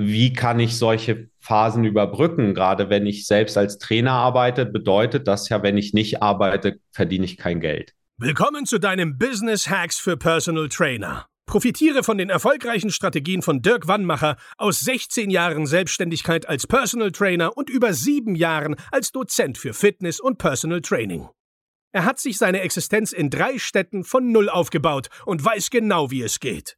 wie kann ich solche Phasen überbrücken? Gerade wenn ich selbst als Trainer arbeite, bedeutet das ja, wenn ich nicht arbeite, verdiene ich kein Geld. Willkommen zu deinem Business Hacks für Personal Trainer. Profitiere von den erfolgreichen Strategien von Dirk Wannmacher aus 16 Jahren Selbstständigkeit als Personal Trainer und über sieben Jahren als Dozent für Fitness und Personal Training. Er hat sich seine Existenz in drei Städten von Null aufgebaut und weiß genau, wie es geht.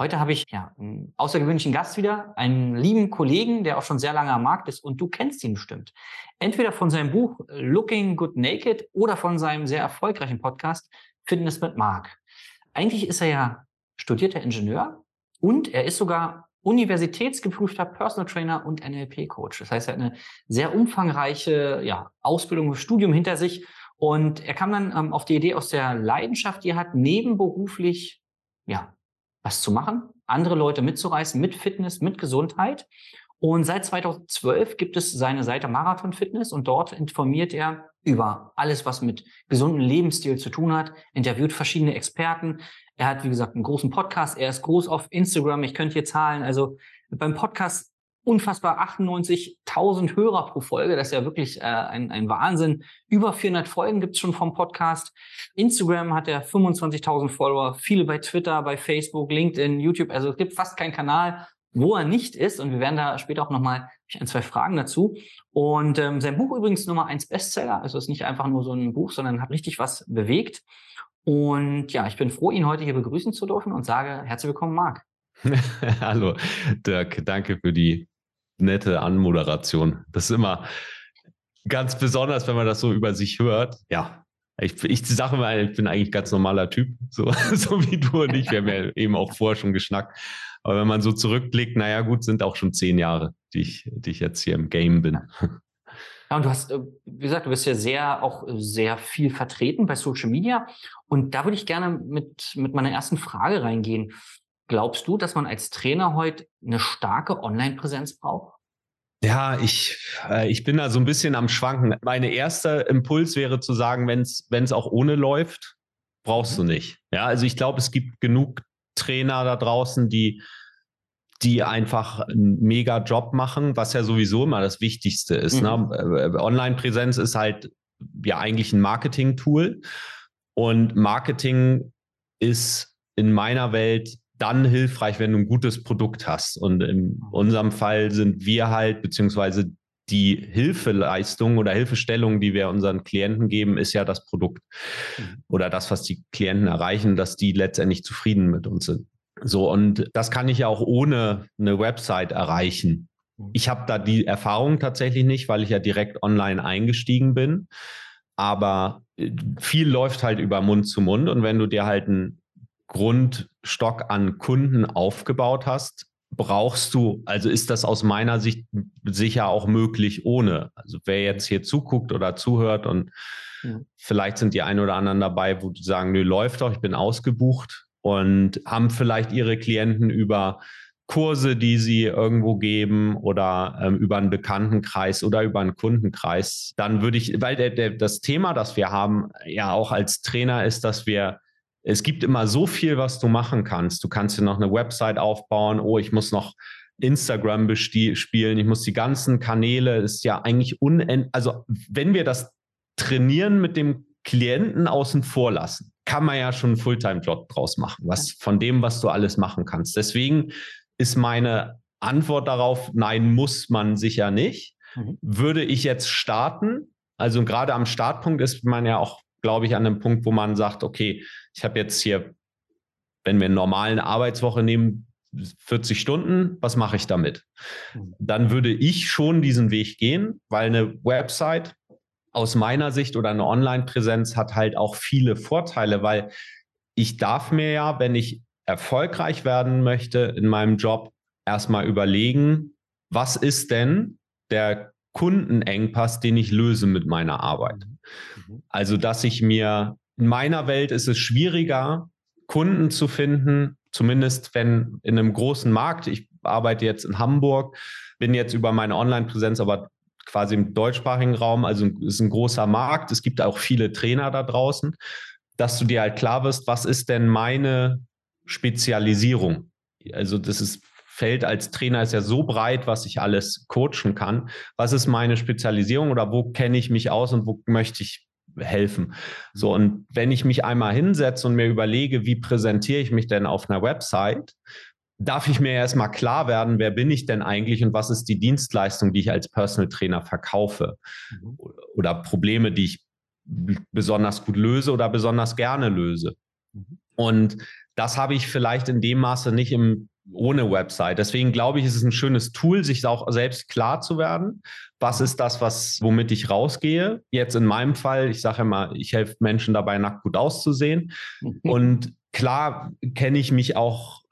Heute habe ich ja einen außergewöhnlichen Gast wieder, einen lieben Kollegen, der auch schon sehr lange am Markt ist und du kennst ihn bestimmt. Entweder von seinem Buch Looking Good Naked oder von seinem sehr erfolgreichen Podcast Fitness mit Mark. Eigentlich ist er ja studierter Ingenieur und er ist sogar universitätsgeprüfter Personal Trainer und NLP-Coach. Das heißt, er hat eine sehr umfangreiche ja, Ausbildung, Studium hinter sich und er kam dann ähm, auf die Idee aus der Leidenschaft, die er hat, nebenberuflich ja, was zu machen, andere Leute mitzureißen mit Fitness, mit Gesundheit. Und seit 2012 gibt es seine Seite Marathon Fitness und dort informiert er über alles, was mit gesundem Lebensstil zu tun hat, interviewt verschiedene Experten. Er hat, wie gesagt, einen großen Podcast. Er ist groß auf Instagram. Ich könnte hier zahlen. Also beim Podcast unfassbar 98.000 Hörer pro Folge. Das ist ja wirklich äh, ein, ein Wahnsinn. Über 400 Folgen gibt's schon vom Podcast. Instagram hat er 25.000 Follower, viele bei Twitter, bei Facebook, LinkedIn, YouTube. Also es gibt fast keinen Kanal, wo er nicht ist. Und wir werden da später auch nochmal ein, zwei Fragen dazu. Und ähm, sein Buch übrigens Nummer eins Bestseller. Also ist nicht einfach nur so ein Buch, sondern hat richtig was bewegt. Und ja, ich bin froh, ihn heute hier begrüßen zu dürfen und sage herzlich willkommen, Marc. Hallo, Dirk. Danke für die nette Anmoderation. Das ist immer ganz besonders, wenn man das so über sich hört. Ja, ich, ich sage mal, ich bin eigentlich ganz normaler Typ, so, so wie du und ich. Wir haben ja eben auch vorher schon geschnackt. Aber wenn man so zurückblickt, naja, gut, sind auch schon zehn Jahre, die ich, die ich jetzt hier im Game bin. Ja, und du hast, äh, wie gesagt, du bist ja sehr, auch sehr viel vertreten bei Social Media. Und da würde ich gerne mit, mit meiner ersten Frage reingehen. Glaubst du, dass man als Trainer heute eine starke Online-Präsenz braucht? Ja, ich, äh, ich bin da so ein bisschen am Schwanken. Mein erster Impuls wäre zu sagen, wenn es auch ohne läuft, brauchst du mhm. nicht. Ja, also ich glaube, es gibt genug Trainer da draußen, die, die einfach einen mega Job machen, was ja sowieso immer das Wichtigste ist. Ne? Mhm. Ne? Online-Präsenz ist halt ja eigentlich ein Marketing-Tool. Und Marketing ist in meiner Welt dann hilfreich, wenn du ein gutes Produkt hast. Und in unserem Fall sind wir halt, beziehungsweise die Hilfeleistung oder Hilfestellung, die wir unseren Klienten geben, ist ja das Produkt mhm. oder das, was die Klienten erreichen, dass die letztendlich zufrieden mit uns sind. So, und das kann ich ja auch ohne eine Website erreichen. Mhm. Ich habe da die Erfahrung tatsächlich nicht, weil ich ja direkt online eingestiegen bin. Aber äh, viel läuft halt über Mund zu Mund. Und wenn du dir halt ein Grundstock an Kunden aufgebaut hast, brauchst du, also ist das aus meiner Sicht sicher auch möglich ohne. Also wer jetzt hier zuguckt oder zuhört und ja. vielleicht sind die ein oder anderen dabei, wo die sagen, nö, läuft doch, ich bin ausgebucht und haben vielleicht ihre Klienten über Kurse, die sie irgendwo geben oder ähm, über einen Bekanntenkreis oder über einen Kundenkreis, dann würde ich, weil der, der, das Thema, das wir haben, ja auch als Trainer ist, dass wir es gibt immer so viel, was du machen kannst. Du kannst dir noch eine Website aufbauen. Oh, ich muss noch Instagram spielen. Ich muss die ganzen Kanäle. Ist ja eigentlich unendlich. Also, wenn wir das Trainieren mit dem Klienten außen vor lassen, kann man ja schon einen Fulltime-Job draus machen, was von dem, was du alles machen kannst. Deswegen ist meine Antwort darauf, nein, muss man sicher nicht. Mhm. Würde ich jetzt starten, also gerade am Startpunkt ist man ja auch glaube ich, an einem Punkt, wo man sagt, okay, ich habe jetzt hier, wenn wir eine normale Arbeitswoche nehmen, 40 Stunden, was mache ich damit? Mhm. Dann würde ich schon diesen Weg gehen, weil eine Website aus meiner Sicht oder eine Online-Präsenz hat halt auch viele Vorteile, weil ich darf mir ja, wenn ich erfolgreich werden möchte in meinem Job, erstmal überlegen, was ist denn der Kundenengpass, den ich löse mit meiner Arbeit. Mhm. Also, dass ich mir in meiner Welt ist es schwieriger, Kunden zu finden, zumindest wenn in einem großen Markt, ich arbeite jetzt in Hamburg, bin jetzt über meine Online-Präsenz aber quasi im deutschsprachigen Raum, also es ist ein großer Markt, es gibt auch viele Trainer da draußen, dass du dir halt klar wirst, was ist denn meine Spezialisierung? Also das ist Feld als Trainer ist ja so breit, was ich alles coachen kann. Was ist meine Spezialisierung oder wo kenne ich mich aus und wo möchte ich helfen? So, und wenn ich mich einmal hinsetze und mir überlege, wie präsentiere ich mich denn auf einer Website, darf ich mir erstmal klar werden, wer bin ich denn eigentlich und was ist die Dienstleistung, die ich als Personal Trainer verkaufe mhm. oder Probleme, die ich besonders gut löse oder besonders gerne löse. Mhm. Und das habe ich vielleicht in dem Maße nicht im ohne Website. Deswegen glaube ich, ist es ein schönes Tool, sich auch selbst klar zu werden. Was ist das, was, womit ich rausgehe? Jetzt in meinem Fall, ich sage immer, ich helfe Menschen dabei, nackt gut auszusehen. Und klar kenne ich mich auch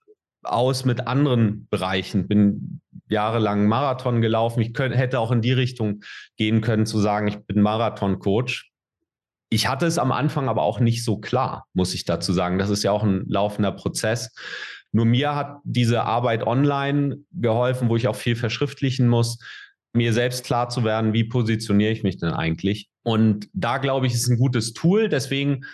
aus mit anderen Bereichen. Bin jahrelang Marathon gelaufen. Ich könnte, hätte auch in die Richtung gehen können, zu sagen, ich bin Marathon-Coach. Ich hatte es am Anfang aber auch nicht so klar, muss ich dazu sagen. Das ist ja auch ein laufender Prozess. Nur mir hat diese Arbeit online geholfen, wo ich auch viel verschriftlichen muss, mir selbst klar zu werden, wie positioniere ich mich denn eigentlich. Und da glaube ich, ist ein gutes Tool. Deswegen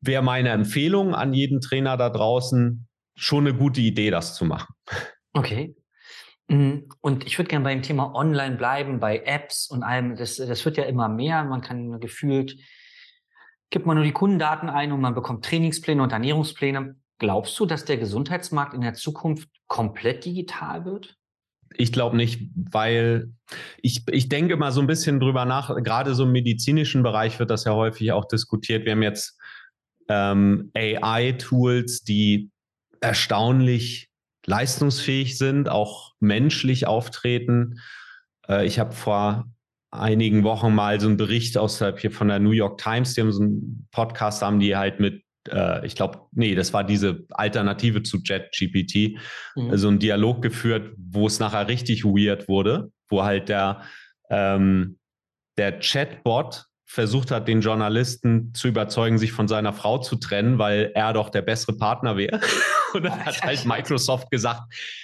wäre meine Empfehlung an jeden Trainer da draußen schon eine gute Idee, das zu machen. Okay. Mm, und ich würde gerne beim Thema Online bleiben, bei Apps und allem. Das, das wird ja immer mehr. Man kann gefühlt, gibt man nur die Kundendaten ein und man bekommt Trainingspläne und Ernährungspläne. Glaubst du, dass der Gesundheitsmarkt in der Zukunft komplett digital wird? Ich glaube nicht, weil ich, ich denke mal so ein bisschen drüber nach, gerade so im medizinischen Bereich wird das ja häufig auch diskutiert. Wir haben jetzt ähm, AI-Tools, die erstaunlich leistungsfähig sind, auch menschlich auftreten. Äh, ich habe vor einigen Wochen mal so einen Bericht außerhalb hier von der New York Times, die haben so einen Podcast, haben die halt mit ich glaube, nee, das war diese Alternative zu JetGPT, mhm. also ein Dialog geführt, wo es nachher richtig weird wurde, wo halt der, ähm, der Chatbot versucht hat, den Journalisten zu überzeugen, sich von seiner Frau zu trennen, weil er doch der bessere Partner wäre. Und dann hat halt Microsoft gesagt,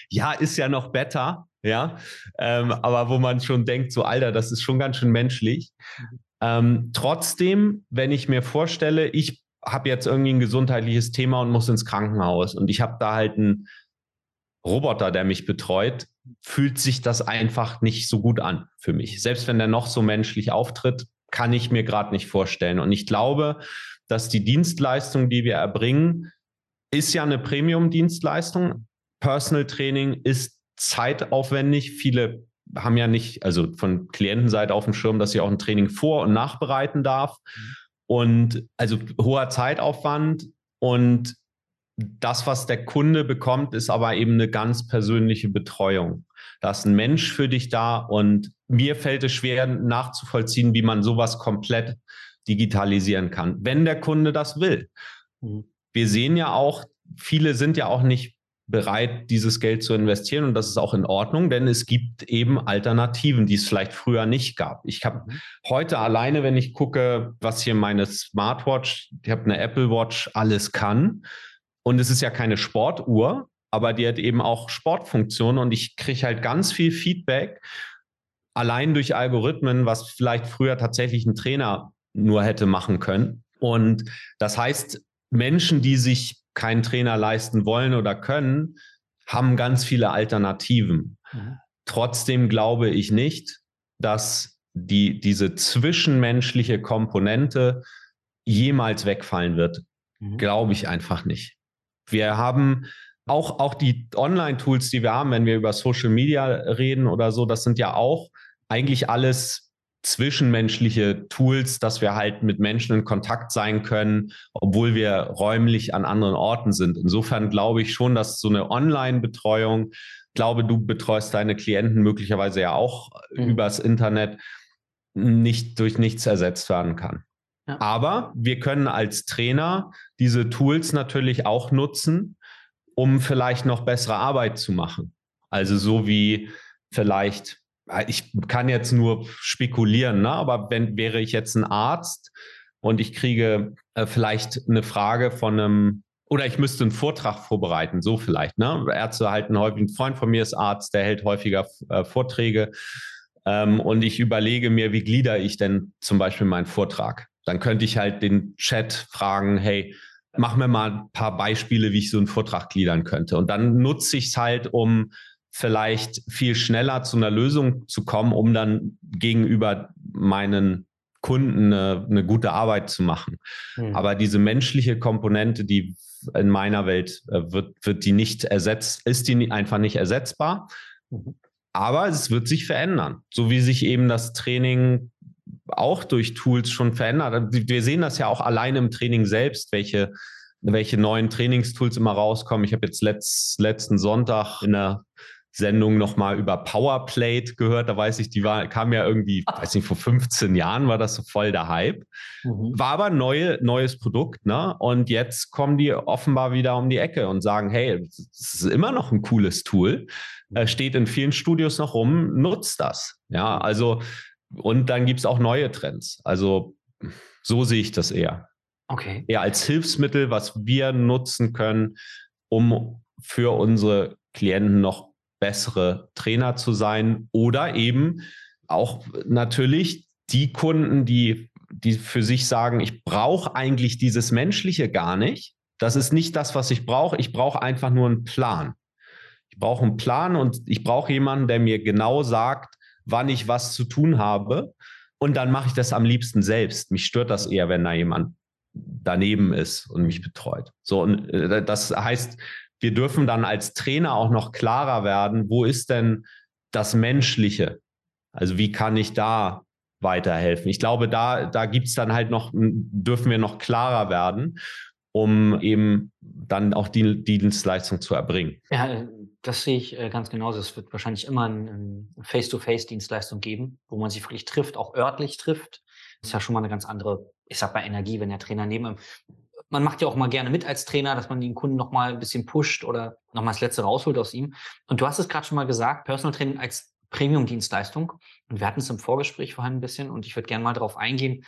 ja, ist ja noch besser, ja. Ähm, aber wo man schon denkt, so Alter, das ist schon ganz schön menschlich. Mhm. Ähm, trotzdem, wenn ich mir vorstelle, ich habe jetzt irgendwie ein gesundheitliches Thema und muss ins Krankenhaus und ich habe da halt einen Roboter, der mich betreut, fühlt sich das einfach nicht so gut an für mich. Selbst wenn der noch so menschlich auftritt, kann ich mir gerade nicht vorstellen. Und ich glaube, dass die Dienstleistung, die wir erbringen, ist ja eine Premium-Dienstleistung. Personal Training ist zeitaufwendig. Viele haben ja nicht, also von Klientenseite auf dem Schirm, dass sie auch ein Training vor- und nachbereiten darf. Mhm. Und also hoher Zeitaufwand und das, was der Kunde bekommt, ist aber eben eine ganz persönliche Betreuung. Da ist ein Mensch für dich da und mir fällt es schwer nachzuvollziehen, wie man sowas komplett digitalisieren kann, wenn der Kunde das will. Mhm. Wir sehen ja auch, viele sind ja auch nicht bereit, dieses Geld zu investieren. Und das ist auch in Ordnung, denn es gibt eben Alternativen, die es vielleicht früher nicht gab. Ich habe mhm. heute alleine, wenn ich gucke, was hier meine Smartwatch, ich habe eine Apple Watch, alles kann. Und es ist ja keine Sportuhr, aber die hat eben auch Sportfunktionen und ich kriege halt ganz viel Feedback allein durch Algorithmen, was vielleicht früher tatsächlich ein Trainer nur hätte machen können. Und das heißt, Menschen, die sich keinen Trainer leisten wollen oder können, haben ganz viele Alternativen. Mhm. Trotzdem glaube ich nicht, dass die, diese zwischenmenschliche Komponente jemals wegfallen wird. Mhm. Glaube ich einfach nicht. Wir haben auch, auch die Online-Tools, die wir haben, wenn wir über Social Media reden oder so, das sind ja auch eigentlich alles zwischenmenschliche Tools, dass wir halt mit Menschen in Kontakt sein können, obwohl wir räumlich an anderen Orten sind. Insofern glaube ich schon, dass so eine Online-Betreuung, ich glaube, du betreust deine Klienten möglicherweise ja auch mhm. übers Internet, nicht durch nichts ersetzt werden kann. Ja. Aber wir können als Trainer diese Tools natürlich auch nutzen, um vielleicht noch bessere Arbeit zu machen. Also so wie vielleicht ich kann jetzt nur spekulieren, ne? aber wenn wäre ich jetzt ein Arzt und ich kriege äh, vielleicht eine Frage von einem oder ich müsste einen Vortrag vorbereiten, so vielleicht. Ne? Ärzte halten häufig, ein Freund von mir ist Arzt, der hält häufiger äh, Vorträge. Ähm, und ich überlege mir, wie glieder ich denn zum Beispiel meinen Vortrag? Dann könnte ich halt den Chat fragen, hey, mach mir mal ein paar Beispiele, wie ich so einen Vortrag gliedern könnte. Und dann nutze ich es halt, um vielleicht viel schneller zu einer Lösung zu kommen, um dann gegenüber meinen Kunden eine, eine gute Arbeit zu machen. Mhm. Aber diese menschliche Komponente, die in meiner Welt äh, wird, wird die nicht ersetzt, ist die einfach nicht ersetzbar. Mhm. Aber es wird sich verändern, so wie sich eben das Training auch durch Tools schon verändert. Wir sehen das ja auch alleine im Training selbst, welche, welche neuen Trainingstools immer rauskommen. Ich habe jetzt letzt, letzten Sonntag in der Sendung nochmal über Powerplate gehört. Da weiß ich, die war, kam ja irgendwie, weiß nicht, vor 15 Jahren war das so voll der Hype. Mhm. War aber neue, neues Produkt, ne? Und jetzt kommen die offenbar wieder um die Ecke und sagen, hey, das ist immer noch ein cooles Tool. Äh, steht in vielen Studios noch rum, nutzt das. Ja, also, und dann gibt es auch neue Trends. Also, so sehe ich das eher. Okay. Eher als Hilfsmittel, was wir nutzen können, um für unsere Klienten noch bessere Trainer zu sein oder eben auch natürlich die Kunden, die, die für sich sagen, ich brauche eigentlich dieses Menschliche gar nicht. Das ist nicht das, was ich brauche. Ich brauche einfach nur einen Plan. Ich brauche einen Plan und ich brauche jemanden, der mir genau sagt, wann ich was zu tun habe. Und dann mache ich das am liebsten selbst. Mich stört das eher, wenn da jemand daneben ist und mich betreut. So, und äh, das heißt, wir dürfen dann als Trainer auch noch klarer werden, wo ist denn das Menschliche? Also wie kann ich da weiterhelfen? Ich glaube, da, da gibt es dann halt noch, dürfen wir noch klarer werden, um eben dann auch die, die Dienstleistung zu erbringen. Ja, das sehe ich äh, ganz genauso. Es wird wahrscheinlich immer eine Face-to-Face-Dienstleistung geben, wo man sich wirklich trifft, auch örtlich trifft. Das ist ja schon mal eine ganz andere, ich sag mal, Energie, wenn der Trainer neben man macht ja auch mal gerne mit als Trainer, dass man den Kunden noch mal ein bisschen pusht oder noch mal das Letzte rausholt aus ihm. Und du hast es gerade schon mal gesagt, Personal Training als Premium-Dienstleistung. Und wir hatten es im Vorgespräch vorhin ein bisschen und ich würde gerne mal darauf eingehen.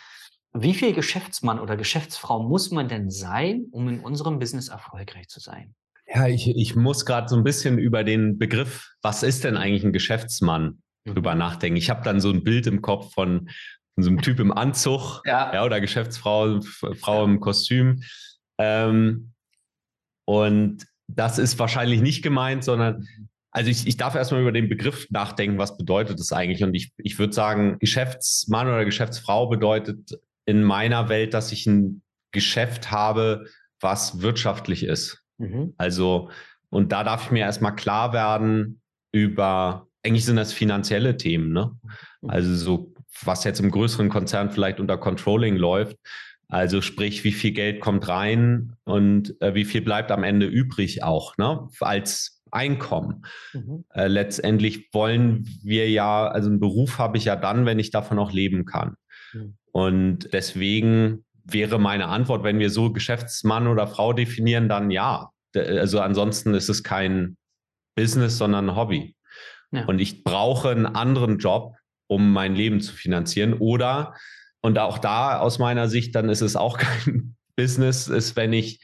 Wie viel Geschäftsmann oder Geschäftsfrau muss man denn sein, um in unserem Business erfolgreich zu sein? Ja, ich, ich muss gerade so ein bisschen über den Begriff, was ist denn eigentlich ein Geschäftsmann, mhm. drüber nachdenken. Ich habe dann so ein Bild im Kopf von so einem Typ im Anzug ja. ja oder Geschäftsfrau, Frau im Kostüm. Ähm, und das ist wahrscheinlich nicht gemeint, sondern also ich, ich darf erstmal über den Begriff nachdenken, was bedeutet das eigentlich? Und ich, ich würde sagen, Geschäftsmann oder Geschäftsfrau bedeutet in meiner Welt, dass ich ein Geschäft habe, was wirtschaftlich ist. Mhm. Also, und da darf ich mir erstmal klar werden über, eigentlich sind das finanzielle Themen, ne? Mhm. Also so was jetzt im größeren Konzern vielleicht unter Controlling läuft. Also sprich, wie viel Geld kommt rein und äh, wie viel bleibt am Ende übrig auch, ne? Als Einkommen. Mhm. Äh, letztendlich wollen wir ja, also einen Beruf habe ich ja dann, wenn ich davon auch leben kann. Mhm. Und deswegen wäre meine Antwort, wenn wir so Geschäftsmann oder Frau definieren, dann ja. Also ansonsten ist es kein Business, sondern ein Hobby. Ja. Und ich brauche einen anderen Job, um mein Leben zu finanzieren. Oder, und auch da aus meiner Sicht, dann ist es auch kein Business, ist, wenn ich,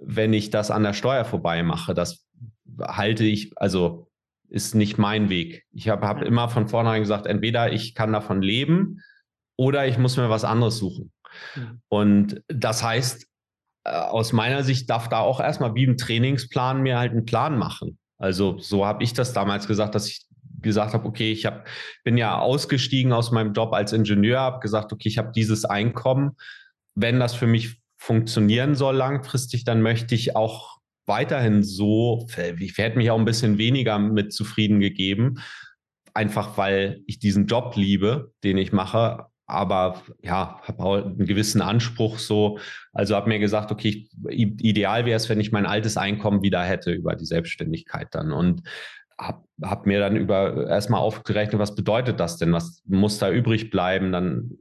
wenn ich das an der Steuer vorbei mache. Das halte ich, also ist nicht mein Weg. Ich habe hab immer von vornherein gesagt, entweder ich kann davon leben oder ich muss mir was anderes suchen. Mhm. Und das heißt, äh, aus meiner Sicht darf da auch erstmal wie ein Trainingsplan mir halt einen Plan machen. Also so habe ich das damals gesagt, dass ich gesagt habe, okay, ich hab, bin ja ausgestiegen aus meinem Job als Ingenieur, habe gesagt, okay, ich habe dieses Einkommen. Wenn das für mich funktionieren soll langfristig, dann möchte ich auch weiterhin so, ich hätte mich auch ein bisschen weniger mit zufrieden gegeben, einfach weil ich diesen Job liebe, den ich mache, aber ja, habe auch einen gewissen Anspruch so. Also habe mir gesagt, okay, ideal wäre es, wenn ich mein altes Einkommen wieder hätte über die Selbstständigkeit dann. Und habe hab mir dann über erstmal aufgerechnet, was bedeutet das denn? Was muss da übrig bleiben? Dann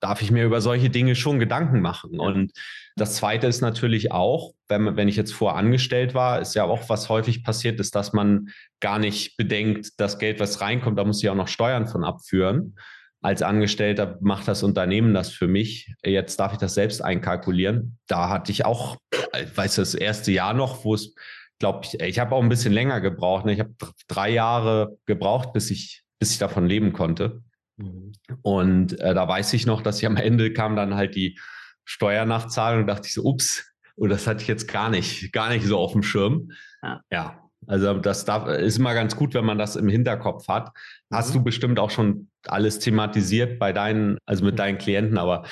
darf ich mir über solche Dinge schon Gedanken machen. Und das Zweite ist natürlich auch, wenn, wenn ich jetzt vorangestellt war, ist ja auch, was häufig passiert ist, dass man gar nicht bedenkt, das Geld, was reinkommt, da muss ich auch noch Steuern von abführen. Als Angestellter macht das Unternehmen das für mich. Jetzt darf ich das selbst einkalkulieren. Da hatte ich auch, ich weiß das erste Jahr noch, wo es, glaube ich, ich habe auch ein bisschen länger gebraucht. Ne? Ich habe drei Jahre gebraucht, bis ich, bis ich davon leben konnte. Mhm. Und äh, da weiß ich noch, dass ich am Ende kam dann halt die Steuernachzahlung und dachte ich so, ups, und oh, das hatte ich jetzt gar nicht, gar nicht so auf dem Schirm. Ja. ja. Also das darf, ist immer ganz gut, wenn man das im Hinterkopf hat. Hast mhm. du bestimmt auch schon alles thematisiert bei deinen, also mit mhm. deinen Klienten, aber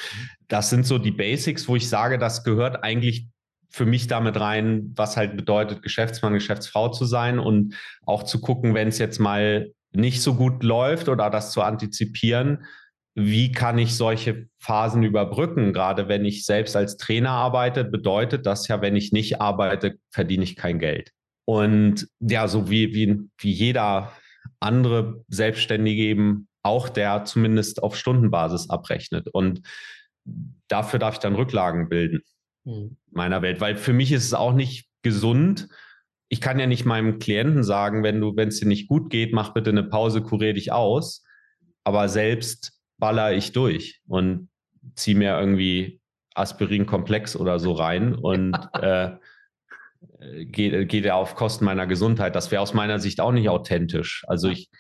das sind so die Basics, wo ich sage, das gehört eigentlich für mich damit rein, was halt bedeutet, Geschäftsmann, Geschäftsfrau zu sein und auch zu gucken, wenn es jetzt mal nicht so gut läuft oder das zu antizipieren, wie kann ich solche Phasen überbrücken? Gerade wenn ich selbst als Trainer arbeite, bedeutet das ja, wenn ich nicht arbeite, verdiene ich kein Geld. Und ja, so wie, wie, wie jeder andere Selbstständige eben auch, der zumindest auf Stundenbasis abrechnet. Und dafür darf ich dann Rücklagen bilden mhm. meiner Welt, weil für mich ist es auch nicht gesund. Ich kann ja nicht meinem Klienten sagen, wenn du, wenn es dir nicht gut geht, mach bitte eine Pause, kurier dich aus. Aber selbst baller ich durch und ziehe mir irgendwie Aspirin-Komplex oder so rein und äh, geht, geht er auf Kosten meiner Gesundheit. Das wäre aus meiner Sicht auch nicht authentisch. Also ich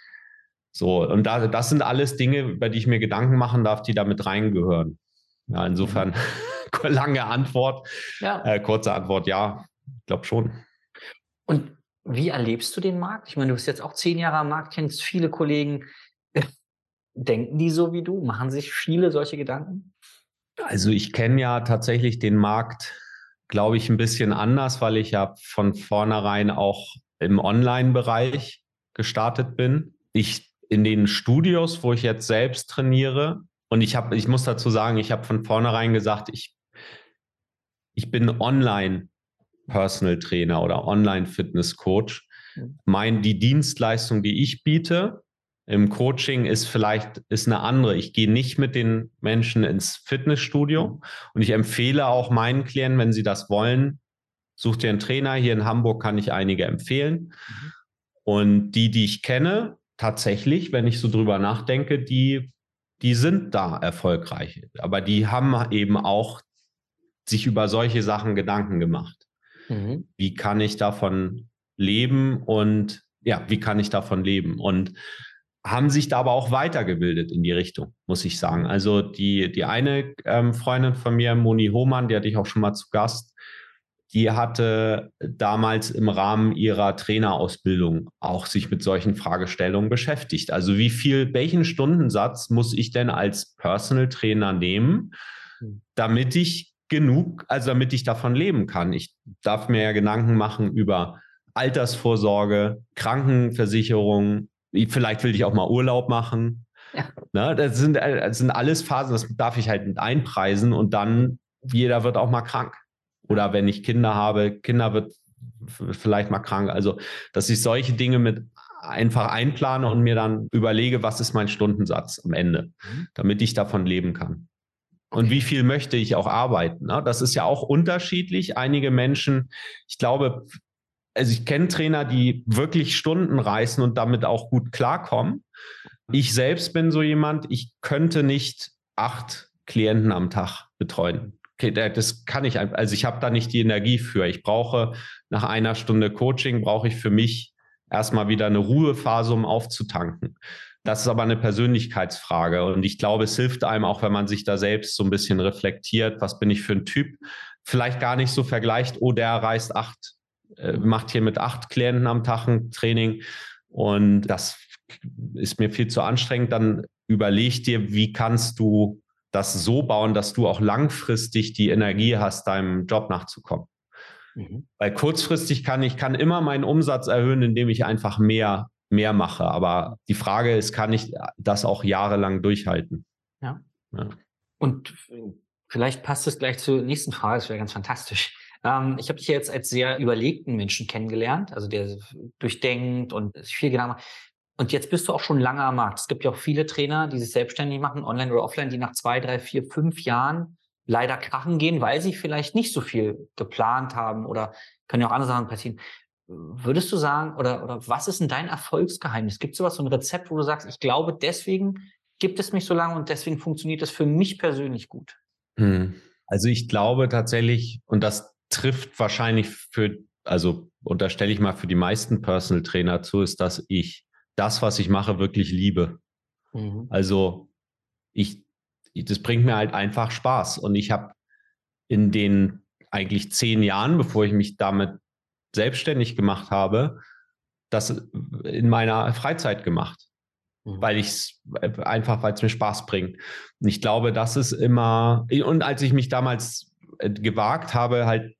so, und da, das sind alles Dinge, über die ich mir Gedanken machen darf, die damit reingehören. Ja, insofern lange Antwort, ja. Äh, kurze Antwort, ja, ich glaube schon. Und wie erlebst du den Markt? Ich meine, du bist jetzt auch zehn Jahre am Markt, kennst viele Kollegen. Denken die so wie du? Machen sich viele solche Gedanken? Also ich kenne ja tatsächlich den Markt, glaube ich, ein bisschen anders, weil ich ja von vornherein auch im Online-Bereich gestartet bin. Ich in den Studios, wo ich jetzt selbst trainiere, und ich habe, ich muss dazu sagen, ich habe von vornherein gesagt, ich, ich bin Online Personal Trainer oder Online Fitness Coach. Mhm. Mein, die Dienstleistung, die ich biete, im Coaching ist vielleicht ist eine andere. Ich gehe nicht mit den Menschen ins Fitnessstudio und ich empfehle auch meinen Klienten, wenn sie das wollen, sucht ihr einen Trainer. Hier in Hamburg kann ich einige empfehlen. Mhm. Und die, die ich kenne, tatsächlich, wenn ich so drüber nachdenke, die, die sind da erfolgreich. Aber die haben eben auch sich über solche Sachen Gedanken gemacht. Mhm. Wie kann ich davon leben und ja, wie kann ich davon leben? Und haben sich da aber auch weitergebildet in die Richtung, muss ich sagen. Also die, die eine ähm, Freundin von mir, Moni Hohmann, die hatte ich auch schon mal zu Gast, die hatte damals im Rahmen ihrer Trainerausbildung auch sich mit solchen Fragestellungen beschäftigt. Also wie viel, welchen Stundensatz muss ich denn als Personal Trainer nehmen, hm. damit ich genug, also damit ich davon leben kann? Ich darf mir ja Gedanken machen über Altersvorsorge, Krankenversicherung, Vielleicht will ich auch mal Urlaub machen. Ja. Ne, das, sind, das sind alles Phasen, das darf ich halt mit einpreisen und dann jeder wird auch mal krank. Oder wenn ich Kinder habe, Kinder wird vielleicht mal krank. Also, dass ich solche Dinge mit einfach einplane und mir dann überlege, was ist mein Stundensatz am Ende, mhm. damit ich davon leben kann. Und wie viel möchte ich auch arbeiten? Ne? Das ist ja auch unterschiedlich. Einige Menschen, ich glaube, also ich kenne Trainer, die wirklich Stunden reißen und damit auch gut klarkommen. Ich selbst bin so jemand, ich könnte nicht acht Klienten am Tag betreuen. Okay, das kann ich, also ich habe da nicht die Energie für. Ich brauche nach einer Stunde Coaching, brauche ich für mich erstmal wieder eine Ruhephase, um aufzutanken. Das ist aber eine Persönlichkeitsfrage. Und ich glaube, es hilft einem auch, wenn man sich da selbst so ein bisschen reflektiert, was bin ich für ein Typ, vielleicht gar nicht so vergleicht, oh, der reist acht äh, macht hier mit acht Klienten am Tag ein Training und das ist mir viel zu anstrengend. Dann überleg dir, wie kannst du das so bauen, dass du auch langfristig die Energie hast, deinem Job nachzukommen. Mhm. Weil kurzfristig kann ich kann immer meinen Umsatz erhöhen, indem ich einfach mehr, mehr mache. Aber die Frage ist, kann ich das auch jahrelang durchhalten? Ja. ja. Und vielleicht passt es gleich zur nächsten Frage, das wäre ganz fantastisch. Ähm, ich habe dich jetzt als sehr überlegten Menschen kennengelernt, also der durchdenkt und sich viel Gedanken macht. Und jetzt bist du auch schon lange am Markt. Es gibt ja auch viele Trainer, die sich selbstständig machen, online oder offline, die nach zwei, drei, vier, fünf Jahren leider krachen gehen, weil sie vielleicht nicht so viel geplant haben oder können ja auch andere Sachen passieren. Würdest du sagen, oder, oder was ist denn dein Erfolgsgeheimnis? Gibt es sowas, so ein Rezept, wo du sagst, ich glaube, deswegen gibt es mich so lange und deswegen funktioniert das für mich persönlich gut? Hm. Also ich glaube tatsächlich, und das trifft wahrscheinlich für, also unterstelle ich mal für die meisten Personal Trainer zu, ist, dass ich das, was ich mache, wirklich liebe. Mhm. Also ich, das bringt mir halt einfach Spaß. Und ich habe in den eigentlich zehn Jahren, bevor ich mich damit selbstständig gemacht habe, das in meiner Freizeit gemacht. Mhm. Weil ich es einfach, weil es mir Spaß bringt. Und ich glaube, das ist immer, und als ich mich damals äh, gewagt habe, halt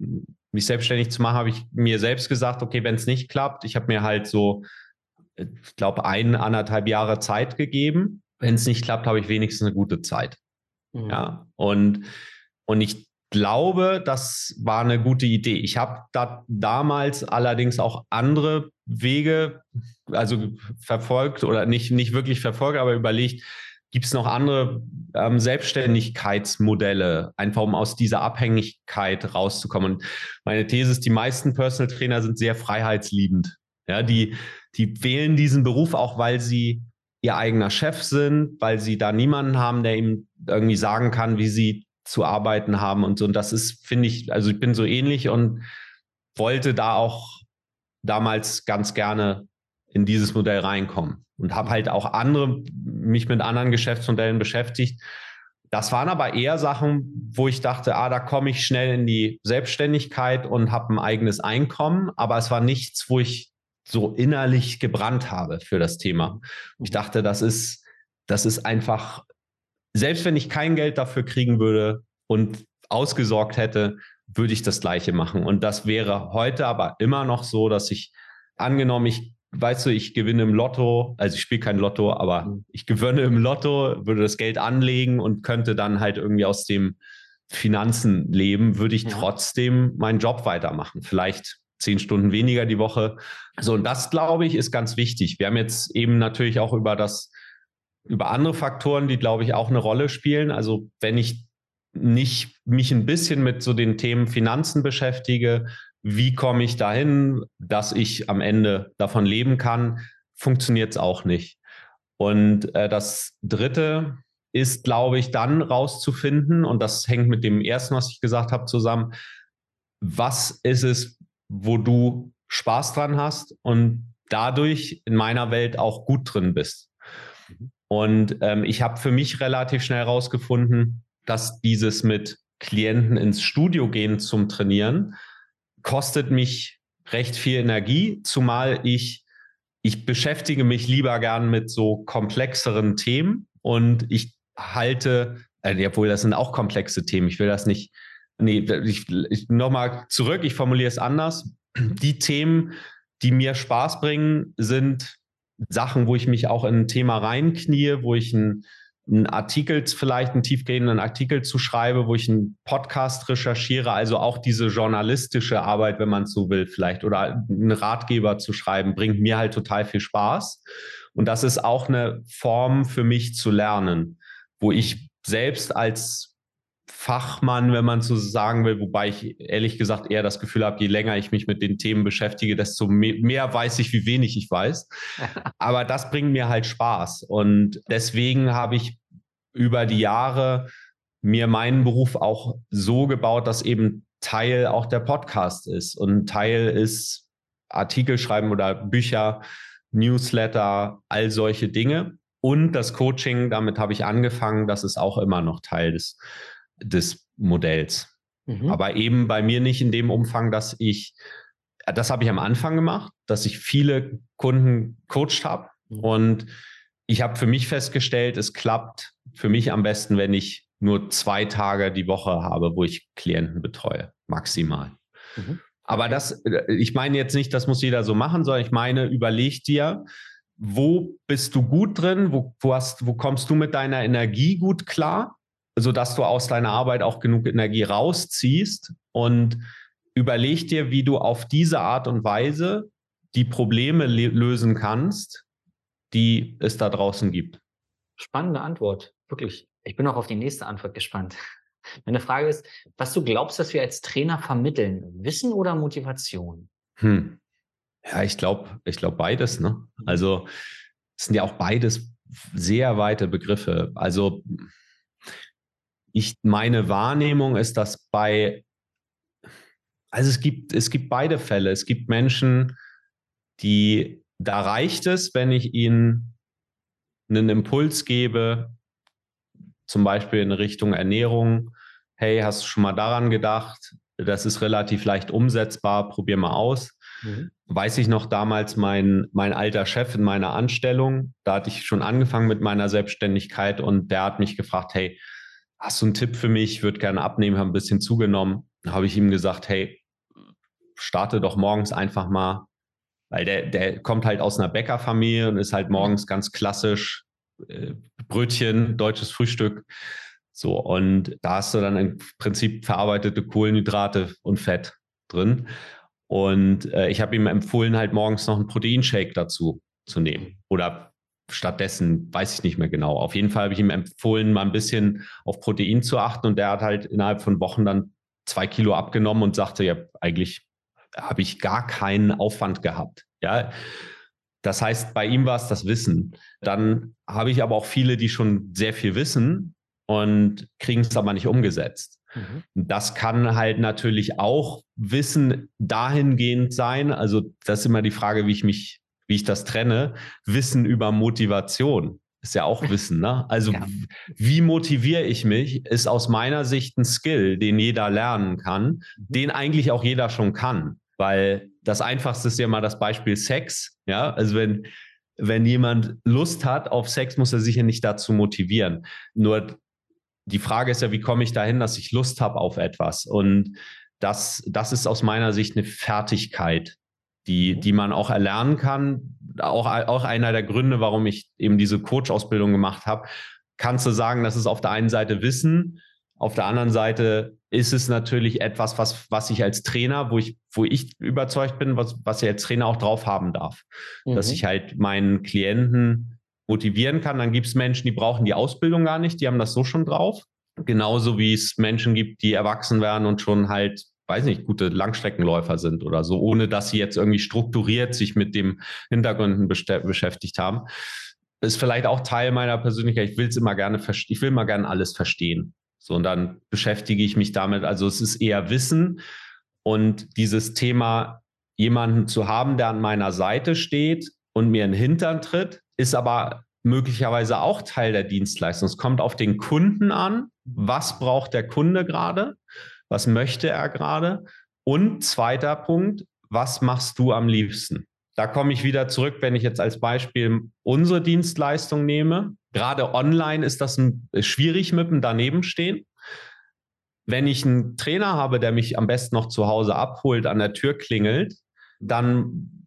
mich selbstständig zu machen, habe ich mir selbst gesagt, okay, wenn es nicht klappt, ich habe mir halt so ich glaube, ein, anderthalb Jahre Zeit gegeben. Wenn es nicht klappt, habe ich wenigstens eine gute Zeit. Mhm. Ja, und, und ich glaube, das war eine gute Idee. Ich habe da damals allerdings auch andere Wege, also verfolgt oder nicht, nicht wirklich verfolgt, aber überlegt, gibt es noch andere ähm, Selbstständigkeitsmodelle, einfach um aus dieser Abhängigkeit rauszukommen. Und meine These ist, die meisten Personal Trainer sind sehr freiheitsliebend. Ja, die, die wählen diesen Beruf auch, weil sie ihr eigener Chef sind, weil sie da niemanden haben, der ihm irgendwie sagen kann, wie sie zu arbeiten haben und so. Und das ist, finde ich, also ich bin so ähnlich und wollte da auch damals ganz gerne in dieses Modell reinkommen und habe halt auch andere, mich mit anderen Geschäftsmodellen beschäftigt. Das waren aber eher Sachen, wo ich dachte, ah, da komme ich schnell in die Selbstständigkeit und habe ein eigenes Einkommen. Aber es war nichts, wo ich so innerlich gebrannt habe für das Thema. Ich dachte, das ist, das ist einfach, selbst wenn ich kein Geld dafür kriegen würde und ausgesorgt hätte, würde ich das Gleiche machen. Und das wäre heute aber immer noch so, dass ich angenommen, ich weißt du, ich gewinne im Lotto, also ich spiele kein Lotto, aber mhm. ich gewinne im Lotto, würde das Geld anlegen und könnte dann halt irgendwie aus dem Finanzen leben, würde ich ja. trotzdem meinen Job weitermachen. Vielleicht zehn Stunden weniger die Woche. So, und das, glaube ich, ist ganz wichtig. Wir haben jetzt eben natürlich auch über das, über andere Faktoren, die, glaube ich, auch eine Rolle spielen. Also, wenn ich nicht mich ein bisschen mit so den Themen Finanzen beschäftige, wie komme ich dahin, dass ich am Ende davon leben kann, funktioniert es auch nicht. Und äh, das Dritte ist, glaube ich, dann rauszufinden, und das hängt mit dem ersten, was ich gesagt habe, zusammen, was ist es, wo du Spaß dran hast und dadurch in meiner Welt auch gut drin bist. Und ähm, ich habe für mich relativ schnell herausgefunden, dass dieses mit Klienten ins Studio gehen zum Trainieren kostet mich recht viel Energie, zumal ich ich beschäftige mich lieber gern mit so komplexeren Themen und ich halte, äh, obwohl das sind auch komplexe Themen, ich will das nicht nee, ich, ich nochmal zurück, ich formuliere es anders. Die Themen, die mir Spaß bringen, sind Sachen, wo ich mich auch in ein Thema reinknie, wo ich ein, einen Artikel, vielleicht einen tiefgehenden Artikel zu schreibe, wo ich einen Podcast recherchiere, also auch diese journalistische Arbeit, wenn man es so will, vielleicht, oder einen Ratgeber zu schreiben, bringt mir halt total viel Spaß. Und das ist auch eine Form für mich zu lernen, wo ich selbst als Fachmann, wenn man so sagen will, wobei ich ehrlich gesagt eher das Gefühl habe, je länger ich mich mit den Themen beschäftige, desto mehr weiß ich, wie wenig ich weiß. Aber das bringt mir halt Spaß. Und deswegen habe ich über die Jahre mir meinen Beruf auch so gebaut, dass eben Teil auch der Podcast ist. Und Teil ist Artikel schreiben oder Bücher, Newsletter, all solche Dinge. Und das Coaching, damit habe ich angefangen, das ist auch immer noch Teil des des Modells. Mhm. Aber eben bei mir nicht in dem Umfang, dass ich, das habe ich am Anfang gemacht, dass ich viele Kunden coacht habe. Mhm. Und ich habe für mich festgestellt, es klappt für mich am besten, wenn ich nur zwei Tage die Woche habe, wo ich Klienten betreue, maximal. Mhm. Aber das, ich meine jetzt nicht, das muss jeder so machen, sondern ich meine, überleg dir, wo bist du gut drin, wo, wo, hast, wo kommst du mit deiner Energie gut klar sodass du aus deiner Arbeit auch genug Energie rausziehst und überleg dir, wie du auf diese Art und Weise die Probleme lösen kannst, die es da draußen gibt. Spannende Antwort, wirklich. Ich bin auch auf die nächste Antwort gespannt. Meine Frage ist, was du glaubst, dass wir als Trainer vermitteln, Wissen oder Motivation? Hm. Ja, ich glaube, ich glaube beides. Ne? Also es sind ja auch beides sehr weite Begriffe. Also ich, meine Wahrnehmung ist, dass bei, also es gibt, es gibt beide Fälle. Es gibt Menschen, die, da reicht es, wenn ich ihnen einen Impuls gebe, zum Beispiel in Richtung Ernährung. Hey, hast du schon mal daran gedacht? Das ist relativ leicht umsetzbar, probier mal aus. Mhm. Weiß ich noch damals, mein, mein alter Chef in meiner Anstellung, da hatte ich schon angefangen mit meiner Selbstständigkeit und der hat mich gefragt, hey, hast du einen Tipp für mich? Ich würde gerne abnehmen, habe ein bisschen zugenommen. Da habe ich ihm gesagt, hey, starte doch morgens einfach mal, weil der, der kommt halt aus einer Bäckerfamilie und ist halt morgens ganz klassisch äh, Brötchen, deutsches Frühstück. So, und da hast du dann im Prinzip verarbeitete Kohlenhydrate und Fett drin. Und äh, ich habe ihm empfohlen, halt morgens noch einen Proteinshake dazu zu nehmen. Oder stattdessen, weiß ich nicht mehr genau. Auf jeden Fall habe ich ihm empfohlen, mal ein bisschen auf Protein zu achten. Und der hat halt innerhalb von Wochen dann zwei Kilo abgenommen und sagte, ja, eigentlich habe ich gar keinen Aufwand gehabt. Ja. Das heißt, bei ihm war es das Wissen. Dann habe ich aber auch viele, die schon sehr viel wissen und kriegen es aber nicht umgesetzt. Mhm. Das kann halt natürlich auch Wissen dahingehend sein. Also das ist immer die Frage, wie ich mich, wie ich das trenne. Wissen über Motivation ist ja auch Wissen. Ne? Also ja. wie motiviere ich mich, ist aus meiner Sicht ein Skill, den jeder lernen kann, mhm. den eigentlich auch jeder schon kann. Weil das Einfachste ist ja mal das Beispiel Sex. Ja, also wenn, wenn jemand Lust hat auf Sex, muss er sich ja nicht dazu motivieren. Nur die Frage ist ja, wie komme ich dahin, dass ich Lust habe auf etwas? Und das, das ist aus meiner Sicht eine Fertigkeit, die, die man auch erlernen kann. Auch, auch einer der Gründe, warum ich eben diese Coach-Ausbildung gemacht habe. Kannst du sagen, das ist auf der einen Seite Wissen, auf der anderen Seite ist es natürlich etwas, was, was ich als Trainer, wo ich, wo ich überzeugt bin, was, was ich als Trainer auch drauf haben darf. Mhm. Dass ich halt meinen Klienten motivieren kann. Dann gibt es Menschen, die brauchen die Ausbildung gar nicht, die haben das so schon drauf. Genauso wie es Menschen gibt, die erwachsen werden und schon halt, weiß nicht, gute Langstreckenläufer sind oder so, ohne dass sie jetzt irgendwie strukturiert sich mit dem Hintergründen beschäftigt haben. Ist vielleicht auch Teil meiner Persönlichkeit. Ich will es immer gerne, ich will immer gerne alles verstehen. So, und dann beschäftige ich mich damit. Also es ist eher Wissen und dieses Thema, jemanden zu haben, der an meiner Seite steht und mir in den Hintern tritt, ist aber möglicherweise auch Teil der Dienstleistung. Es kommt auf den Kunden an. Was braucht der Kunde gerade? Was möchte er gerade? Und zweiter Punkt, was machst du am liebsten? Da komme ich wieder zurück, wenn ich jetzt als Beispiel unsere Dienstleistung nehme. Gerade online ist das ein, schwierig mit dem Danebenstehen. Wenn ich einen Trainer habe, der mich am besten noch zu Hause abholt, an der Tür klingelt, dann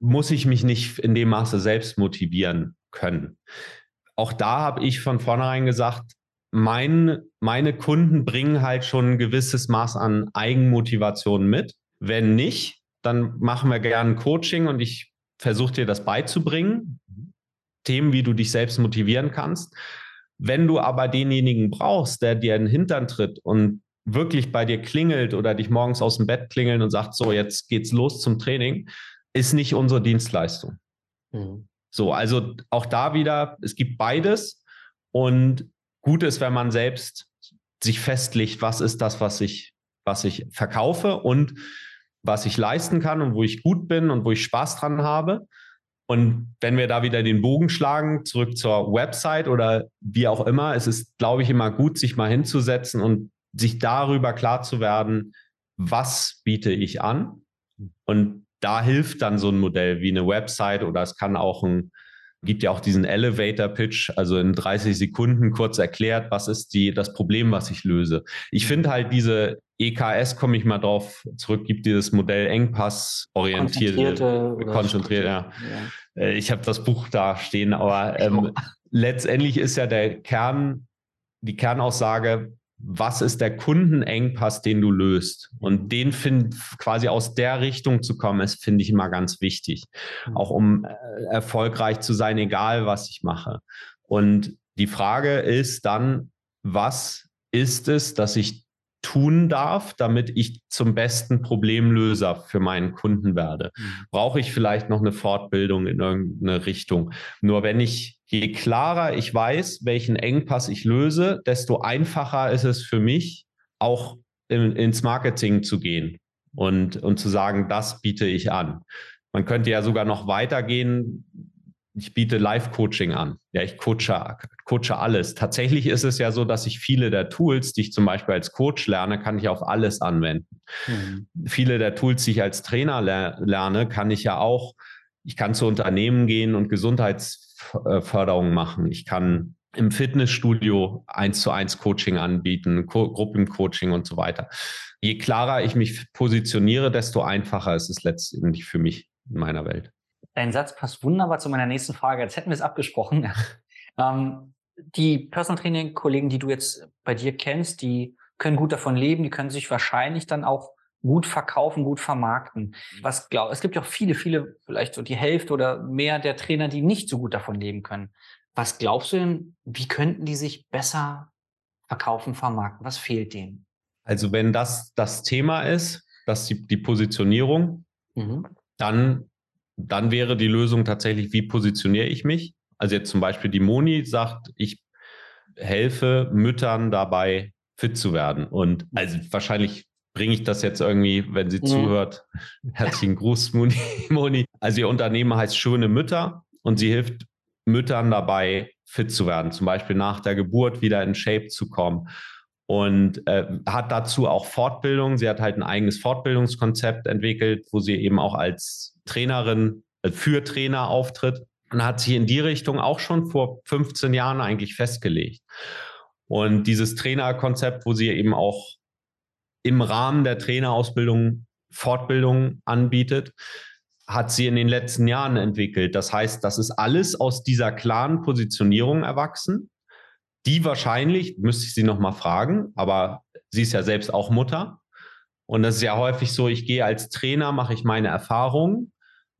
muss ich mich nicht in dem Maße selbst motivieren können. Auch da habe ich von vornherein gesagt, mein, meine Kunden bringen halt schon ein gewisses Maß an Eigenmotivation mit. Wenn nicht, dann machen wir gerne Coaching und ich versuche dir das beizubringen. Themen, wie du dich selbst motivieren kannst. Wenn du aber denjenigen brauchst, der dir in den Hintern tritt und wirklich bei dir klingelt oder dich morgens aus dem Bett klingeln und sagt, so, jetzt geht's los zum Training, ist nicht unsere Dienstleistung. Mhm. So, also auch da wieder, es gibt beides und gut ist, wenn man selbst sich festlegt, was ist das, was ich, was ich verkaufe und was ich leisten kann und wo ich gut bin und wo ich Spaß dran habe. Und wenn wir da wieder den Bogen schlagen, zurück zur Website oder wie auch immer, es ist, glaube ich, immer gut, sich mal hinzusetzen und sich darüber klar zu werden, was biete ich an und da hilft dann so ein Modell wie eine Website oder es kann auch ein, gibt ja auch diesen Elevator Pitch, also in 30 Sekunden kurz erklärt, was ist die, das Problem, was ich löse. Ich finde halt diese EKS, komme ich mal drauf zurück, gibt dieses Modell Engpass orientiert, konzentriert, ja. ja. Äh, ich habe das Buch da stehen, aber ähm, letztendlich ist ja der Kern, die Kernaussage, was ist der Kundenengpass, den du löst? Und den find, quasi aus der Richtung zu kommen, ist, finde ich immer ganz wichtig. Mhm. Auch um äh, erfolgreich zu sein, egal was ich mache. Und die Frage ist dann, was ist es, dass ich tun darf, damit ich zum besten Problemlöser für meinen Kunden werde? Mhm. Brauche ich vielleicht noch eine Fortbildung in irgendeine Richtung? Nur wenn ich, je klarer ich weiß, welchen Engpass ich löse, desto einfacher ist es für mich, auch in, ins Marketing zu gehen und, und zu sagen, das biete ich an. Man könnte ja sogar noch weitergehen, ich biete Live-Coaching an. Ja, ich coache, coache alles. Tatsächlich ist es ja so, dass ich viele der Tools, die ich zum Beispiel als Coach lerne, kann ich auf alles anwenden. Mhm. Viele der Tools, die ich als Trainer lerne, kann ich ja auch, ich kann zu Unternehmen gehen und Gesundheitsförderung machen. Ich kann im Fitnessstudio eins zu eins Coaching anbieten, Co Gruppencoaching und so weiter. Je klarer ich mich positioniere, desto einfacher ist es letztendlich für mich in meiner Welt. Dein Satz passt wunderbar zu meiner nächsten Frage. Jetzt hätten wir es abgesprochen. ähm, die Personal Training Kollegen, die du jetzt bei dir kennst, die können gut davon leben, die können sich wahrscheinlich dann auch gut verkaufen, gut vermarkten. Was glaub, es gibt ja auch viele, viele, vielleicht so die Hälfte oder mehr der Trainer, die nicht so gut davon leben können. Was glaubst du denn, wie könnten die sich besser verkaufen, vermarkten? Was fehlt denen? Also wenn das das Thema ist, dass die, die Positionierung, mhm. dann dann wäre die Lösung tatsächlich, wie positioniere ich mich? Also jetzt zum Beispiel die Moni sagt, ich helfe Müttern dabei, fit zu werden. Und also wahrscheinlich bringe ich das jetzt irgendwie, wenn sie mhm. zuhört. Herzlichen Gruß, Moni, Moni. Also ihr Unternehmen heißt Schöne Mütter und sie hilft Müttern dabei, fit zu werden, zum Beispiel nach der Geburt wieder in Shape zu kommen. Und äh, hat dazu auch Fortbildung. Sie hat halt ein eigenes Fortbildungskonzept entwickelt, wo sie eben auch als Trainerin äh, für Trainer auftritt und hat sich in die Richtung auch schon vor 15 Jahren eigentlich festgelegt. Und dieses Trainerkonzept, wo sie eben auch im Rahmen der Trainerausbildung Fortbildung anbietet, hat sie in den letzten Jahren entwickelt. Das heißt, das ist alles aus dieser klaren Positionierung erwachsen, die wahrscheinlich, müsste ich sie nochmal fragen, aber sie ist ja selbst auch Mutter. Und das ist ja häufig so, ich gehe als Trainer, mache ich meine Erfahrungen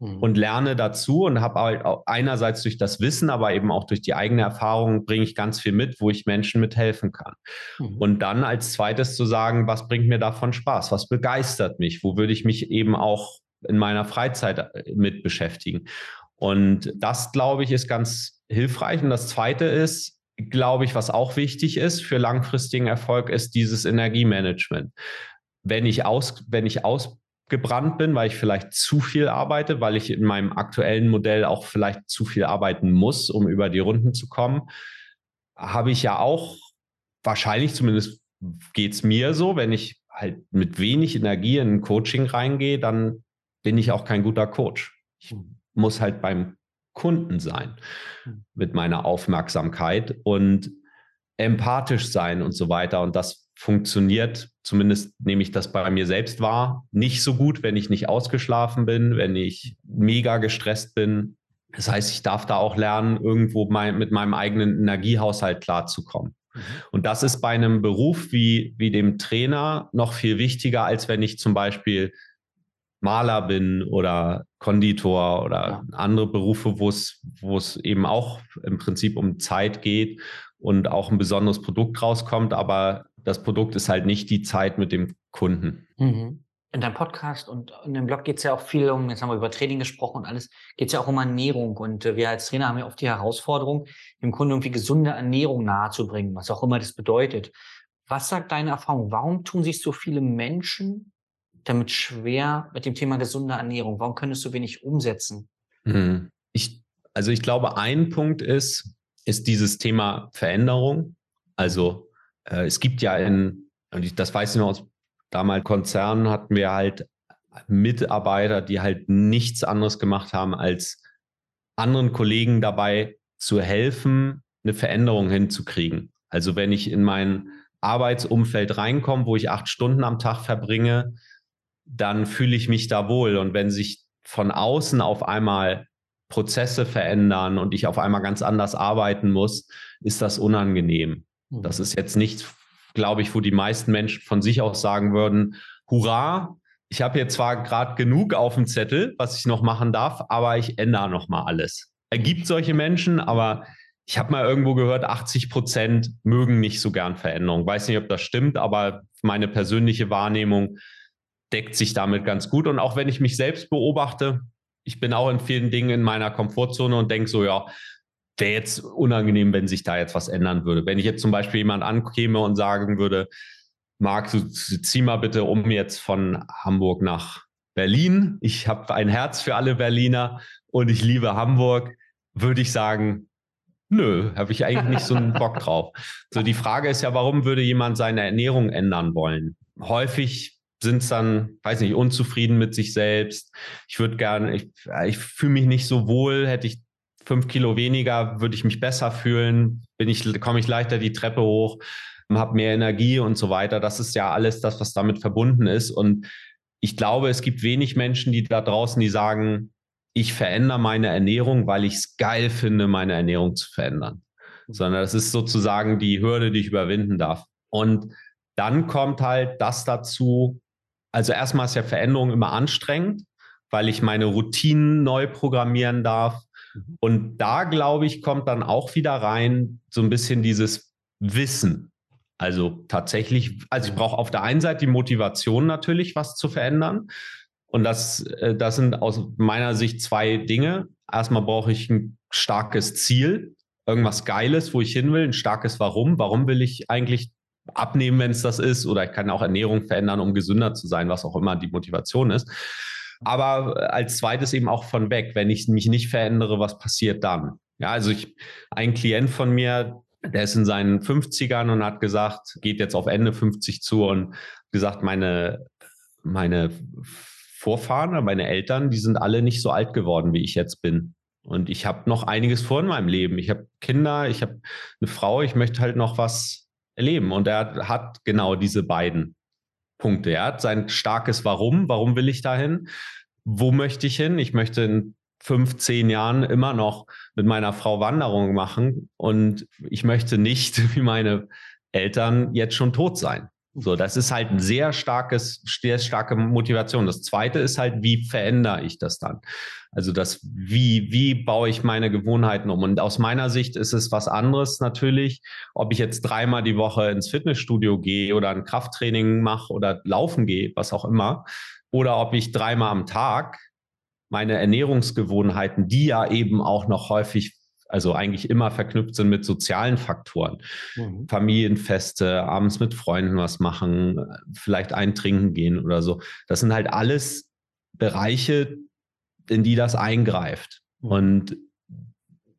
Mhm. und lerne dazu und habe halt einerseits durch das Wissen, aber eben auch durch die eigene Erfahrung bringe ich ganz viel mit, wo ich Menschen mithelfen kann. Mhm. Und dann als zweites zu sagen, was bringt mir davon Spaß? Was begeistert mich? Wo würde ich mich eben auch in meiner Freizeit äh, mit beschäftigen? Und das, glaube ich, ist ganz hilfreich. Und das zweite ist, glaube ich, was auch wichtig ist für langfristigen Erfolg, ist dieses Energiemanagement. Wenn ich aus, wenn ich aus gebrannt bin, weil ich vielleicht zu viel arbeite, weil ich in meinem aktuellen Modell auch vielleicht zu viel arbeiten muss, um über die Runden zu kommen, habe ich ja auch wahrscheinlich, zumindest geht es mir so, wenn ich halt mit wenig Energie in ein Coaching reingehe, dann bin ich auch kein guter Coach. Ich hm. muss halt beim Kunden sein hm. mit meiner Aufmerksamkeit und empathisch sein und so weiter. Und das funktioniert, zumindest nehme ich das bei mir selbst wahr, nicht so gut, wenn ich nicht ausgeschlafen bin, wenn ich mega gestresst bin. Das heißt, ich darf da auch lernen, irgendwo mein, mit meinem eigenen Energiehaushalt klarzukommen. Mhm. Und das ist bei einem Beruf wie, wie dem Trainer noch viel wichtiger, als wenn ich zum Beispiel Maler bin oder Konditor oder andere Berufe, wo es, wo es eben auch im Prinzip um Zeit geht und auch ein besonderes Produkt rauskommt, aber das Produkt ist halt nicht die Zeit mit dem Kunden. Mhm. In deinem Podcast und in dem Blog geht es ja auch viel um, jetzt haben wir über Training gesprochen und alles, geht es ja auch um Ernährung. Und äh, wir als Trainer haben ja oft die Herausforderung, dem Kunden irgendwie gesunde Ernährung nahezubringen, was auch immer das bedeutet. Was sagt deine Erfahrung? Warum tun sich so viele Menschen damit schwer mit dem Thema gesunde Ernährung? Warum können es so wenig umsetzen? Hm. Ich, also ich glaube, ein Punkt ist, ist dieses Thema Veränderung. Also äh, es gibt ja in, und ich, das weiß ich noch aus damals Konzernen, hatten wir halt Mitarbeiter, die halt nichts anderes gemacht haben, als anderen Kollegen dabei zu helfen, eine Veränderung hinzukriegen. Also wenn ich in mein Arbeitsumfeld reinkomme, wo ich acht Stunden am Tag verbringe, dann fühle ich mich da wohl. Und wenn sich von außen auf einmal Prozesse verändern und ich auf einmal ganz anders arbeiten muss, ist das unangenehm. Das mhm. ist jetzt nicht glaube ich, wo die meisten Menschen von sich aus sagen würden, hurra, ich habe jetzt zwar gerade genug auf dem Zettel, was ich noch machen darf, aber ich ändere noch mal alles. Er gibt solche Menschen, aber ich habe mal irgendwo gehört, 80 Prozent mögen nicht so gern Veränderung. Weiß nicht, ob das stimmt, aber meine persönliche Wahrnehmung deckt sich damit ganz gut. Und auch wenn ich mich selbst beobachte, ich bin auch in vielen Dingen in meiner Komfortzone und denke so, ja, wäre jetzt unangenehm, wenn sich da jetzt was ändern würde. Wenn ich jetzt zum Beispiel jemand ankäme und sagen würde, Marc, du zieh mal bitte um jetzt von Hamburg nach Berlin. Ich habe ein Herz für alle Berliner und ich liebe Hamburg, würde ich sagen, nö, habe ich eigentlich nicht so einen Bock drauf. So die Frage ist ja, warum würde jemand seine Ernährung ändern wollen? Häufig sind es dann, weiß nicht, unzufrieden mit sich selbst. Ich würde gerne, ich, ich fühle mich nicht so wohl, hätte ich fünf Kilo weniger, würde ich mich besser fühlen, bin ich, komme ich leichter die Treppe hoch, habe mehr Energie und so weiter. Das ist ja alles das, was damit verbunden ist. Und ich glaube, es gibt wenig Menschen, die da draußen, die sagen, ich verändere meine Ernährung, weil ich es geil finde, meine Ernährung zu verändern. Sondern das ist sozusagen die Hürde, die ich überwinden darf. Und dann kommt halt das dazu, also erstmal ist ja Veränderung immer anstrengend, weil ich meine Routinen neu programmieren darf. Mhm. Und da, glaube ich, kommt dann auch wieder rein so ein bisschen dieses Wissen. Also tatsächlich, also ich brauche auf der einen Seite die Motivation natürlich, was zu verändern. Und das, äh, das sind aus meiner Sicht zwei Dinge. Erstmal brauche ich ein starkes Ziel, irgendwas Geiles, wo ich hin will, ein starkes Warum. Warum will ich eigentlich abnehmen, wenn es das ist? Oder ich kann auch Ernährung verändern, um gesünder zu sein, was auch immer die Motivation ist. Aber als zweites eben auch von weg. Wenn ich mich nicht verändere, was passiert dann? Ja, also ich, ein Klient von mir, der ist in seinen 50ern und hat gesagt, geht jetzt auf Ende 50 zu und gesagt, meine, meine Vorfahren, meine Eltern, die sind alle nicht so alt geworden, wie ich jetzt bin. Und ich habe noch einiges vor in meinem Leben. Ich habe Kinder, ich habe eine Frau, ich möchte halt noch was erleben. Und er hat genau diese beiden Punkte. Er hat sein starkes Warum. Warum will ich dahin? Wo möchte ich hin? Ich möchte in fünf, zehn Jahren immer noch mit meiner Frau Wanderung machen und ich möchte nicht wie meine Eltern jetzt schon tot sein. So, das ist halt ein sehr starkes, sehr starke Motivation. Das zweite ist halt, wie verändere ich das dann? Also das, wie, wie baue ich meine Gewohnheiten um? Und aus meiner Sicht ist es was anderes natürlich, ob ich jetzt dreimal die Woche ins Fitnessstudio gehe oder ein Krafttraining mache oder laufen gehe, was auch immer, oder ob ich dreimal am Tag meine Ernährungsgewohnheiten, die ja eben auch noch häufig, also eigentlich immer verknüpft sind mit sozialen Faktoren. Mhm. Familienfeste, abends mit Freunden was machen, vielleicht eintrinken gehen oder so. Das sind halt alles Bereiche, in die das eingreift. Mhm. Und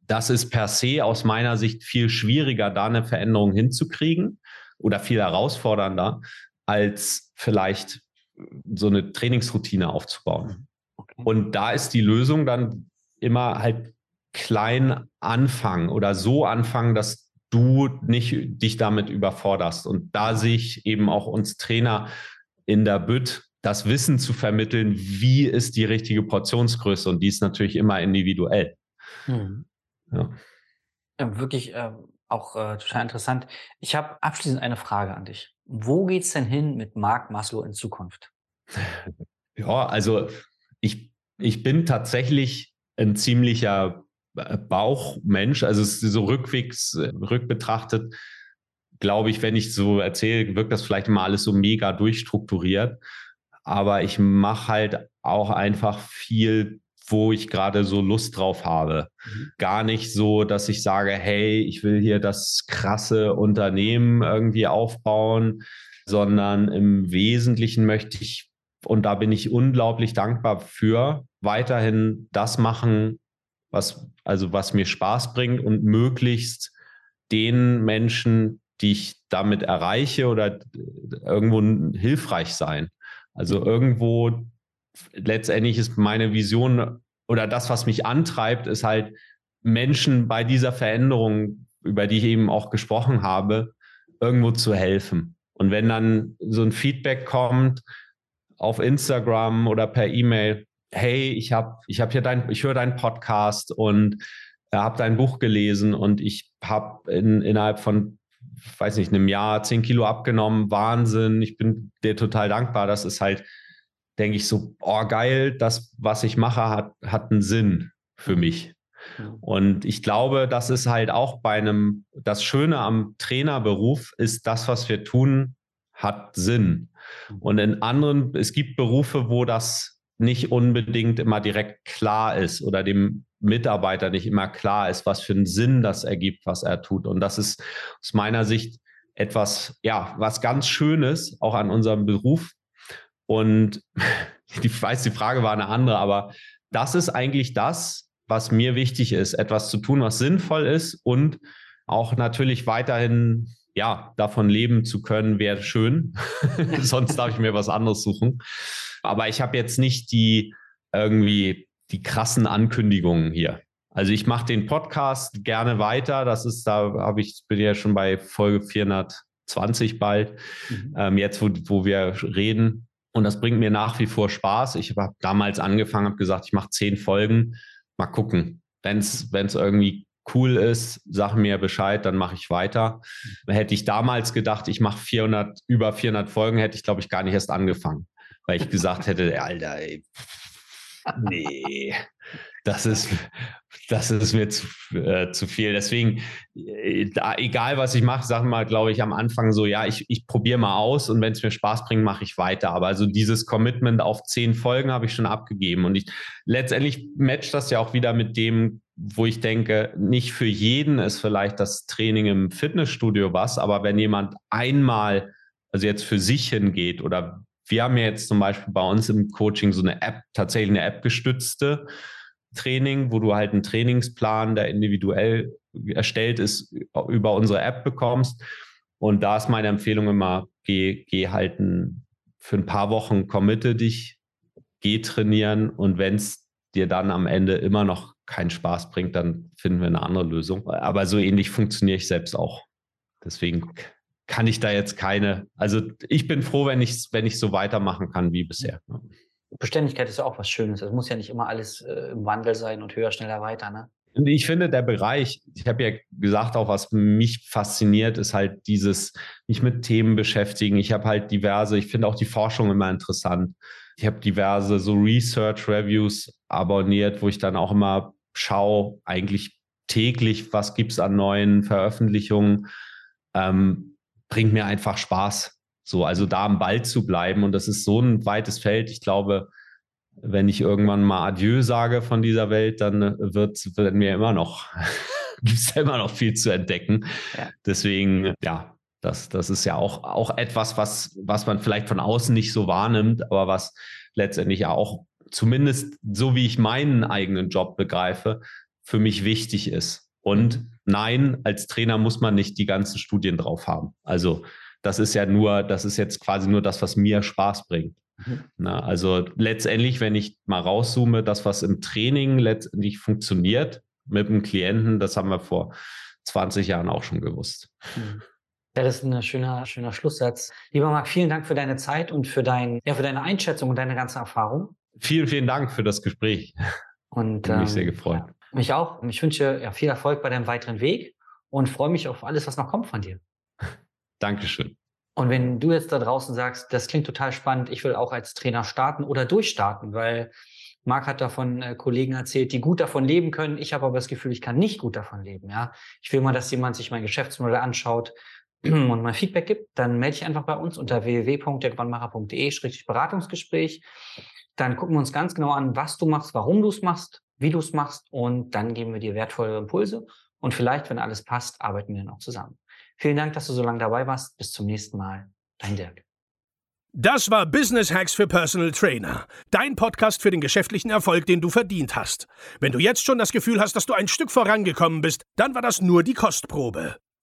das ist per se aus meiner Sicht viel schwieriger, da eine Veränderung hinzukriegen oder viel herausfordernder, als vielleicht so eine Trainingsroutine aufzubauen. Mhm. Und da ist die Lösung dann immer halt klein anfangen oder so anfangen, dass du nicht dich damit überforderst. Und da sehe ich eben auch uns Trainer in der Bütt, das Wissen zu vermitteln, wie ist die richtige Portionsgröße. Und die ist natürlich immer individuell. Mhm. Ja. ja. wirklich äh, auch äh, total interessant. Ich habe abschließend eine Frage an dich. Wo geht es denn hin mit Marc Maslow in Zukunft? Ja, also ich, ich bin tatsächlich ein ziemlicher Bauchmensch. Also so rückwegs, äh, rückbetrachtet, glaube ich, wenn ich so erzähle, wirkt das vielleicht immer alles so mega durchstrukturiert. Aber ich mache halt auch einfach viel, wo ich gerade so Lust drauf habe. Mhm. Gar nicht so, dass ich sage, hey, ich will hier das krasse Unternehmen irgendwie aufbauen, sondern im Wesentlichen möchte ich und da bin ich unglaublich dankbar für, weiterhin das machen, was, also was mir Spaß bringt und möglichst den Menschen, die ich damit erreiche oder irgendwo hilfreich sein. Also irgendwo letztendlich ist meine Vision oder das, was mich antreibt, ist halt Menschen bei dieser Veränderung, über die ich eben auch gesprochen habe, irgendwo zu helfen. Und wenn dann so ein Feedback kommt, auf Instagram oder per E-Mail, hey, ich habe ich hab hier dein, ich höre deinen Podcast und habe dein Buch gelesen und ich habe in, innerhalb von weiß nicht, einem Jahr zehn Kilo abgenommen, Wahnsinn. Ich bin dir total dankbar. Das ist halt, denke ich, so, oh geil, das, was ich mache, hat, hat einen Sinn für mich. Und ich glaube, das ist halt auch bei einem, das Schöne am Trainerberuf ist, das, was wir tun, hat Sinn. Mhm. Und in anderen, es gibt Berufe, wo das nicht unbedingt immer direkt klar ist oder dem Mitarbeiter nicht immer klar ist, was für einen Sinn das ergibt, was er tut. Und das ist aus meiner Sicht etwas, ja, was ganz Schönes auch an unserem Beruf. Und ich weiß, die Frage war eine andere, aber das ist eigentlich das, was mir wichtig ist, etwas zu tun, was sinnvoll ist und auch natürlich weiterhin ja, davon leben zu können, wäre schön. Sonst darf ich mir was anderes suchen. Aber ich habe jetzt nicht die irgendwie die krassen Ankündigungen hier. Also ich mache den Podcast gerne weiter. Das ist, da habe ich, bin ja schon bei Folge 420 bald, mhm. ähm, jetzt wo, wo wir reden. Und das bringt mir nach wie vor Spaß. Ich habe damals angefangen, habe gesagt, ich mache zehn Folgen. Mal gucken. Wenn es irgendwie cool ist, sag mir Bescheid, dann mache ich weiter. Mhm. Hätte ich damals gedacht, ich mache 400, über 400 Folgen, hätte ich, glaube ich, gar nicht erst angefangen, weil ich gesagt hätte, Alter, ey, nee, das ist, das ist mir zu, äh, zu viel. Deswegen, äh, da, egal was ich mache, sag mal, glaube ich, am Anfang so, ja, ich, ich probiere mal aus und wenn es mir Spaß bringt, mache ich weiter. Aber also dieses Commitment auf zehn Folgen habe ich schon abgegeben. Und ich letztendlich matcht das ja auch wieder mit dem, wo ich denke, nicht für jeden ist vielleicht das Training im Fitnessstudio was, aber wenn jemand einmal, also jetzt für sich hingeht oder wir haben ja jetzt zum Beispiel bei uns im Coaching so eine App, tatsächlich eine App gestützte Training, wo du halt einen Trainingsplan, der individuell erstellt ist, über unsere App bekommst. Und da ist meine Empfehlung immer, geh, geh halt ein, für ein paar Wochen, committe dich, geh trainieren und wenn es dir dann am Ende immer noch keinen Spaß bringt, dann finden wir eine andere Lösung. Aber so ähnlich funktioniere ich selbst auch. Deswegen kann ich da jetzt keine, also ich bin froh, wenn ich wenn ich so weitermachen kann wie bisher. Ne? Beständigkeit ist ja auch was Schönes. Es muss ja nicht immer alles äh, im Wandel sein und höher, schneller, weiter, ne? Ich finde, der Bereich, ich habe ja gesagt, auch was mich fasziniert, ist halt dieses, mich mit Themen beschäftigen. Ich habe halt diverse, ich finde auch die Forschung immer interessant. Ich habe diverse so Research-Reviews abonniert, wo ich dann auch immer schaue, eigentlich täglich, was gibt es an neuen Veröffentlichungen. Ähm, bringt mir einfach Spaß. So, also da am Ball zu bleiben. Und das ist so ein weites Feld. Ich glaube, wenn ich irgendwann mal Adieu sage von dieser Welt, dann wird, wird mir immer noch, gibt es immer noch viel zu entdecken. Ja. Deswegen, ja, das, das ist ja auch, auch etwas, was, was man vielleicht von außen nicht so wahrnimmt, aber was letztendlich ja auch, zumindest so wie ich meinen eigenen Job begreife, für mich wichtig ist. Und nein, als Trainer muss man nicht die ganzen Studien drauf haben. Also das ist ja nur, das ist jetzt quasi nur das, was mir Spaß bringt. Mhm. Na, also letztendlich, wenn ich mal rauszoome, das, was im Training letztendlich funktioniert mit dem Klienten, das haben wir vor 20 Jahren auch schon gewusst. Mhm. Ja, das ist ein schöner, schöner Schlusssatz. Lieber Marc, vielen Dank für deine Zeit und für, dein, ja, für deine Einschätzung und deine ganze Erfahrung. Vielen, vielen Dank für das Gespräch. Und ähm, mich sehr gefreut. Ja, mich auch. Ich wünsche ja, viel Erfolg bei deinem weiteren Weg und freue mich auf alles, was noch kommt von dir. Dankeschön. Und wenn du jetzt da draußen sagst, das klingt total spannend, ich will auch als Trainer starten oder durchstarten, weil Marc hat davon äh, Kollegen erzählt, die gut davon leben können. Ich habe aber das Gefühl, ich kann nicht gut davon leben. Ja, ich will mal, dass jemand sich mein Geschäftsmodell anschaut und mal Feedback gibt. Dann melde ich einfach bei uns unter www.derquanmacher.de-beratungsgespräch. Dann gucken wir uns ganz genau an, was du machst, warum du es machst, wie du es machst und dann geben wir dir wertvolle Impulse. Und vielleicht, wenn alles passt, arbeiten wir noch zusammen. Vielen Dank, dass du so lange dabei warst. Bis zum nächsten Mal. Dein Dirk. Das war Business Hacks für Personal Trainer. Dein Podcast für den geschäftlichen Erfolg, den du verdient hast. Wenn du jetzt schon das Gefühl hast, dass du ein Stück vorangekommen bist, dann war das nur die Kostprobe.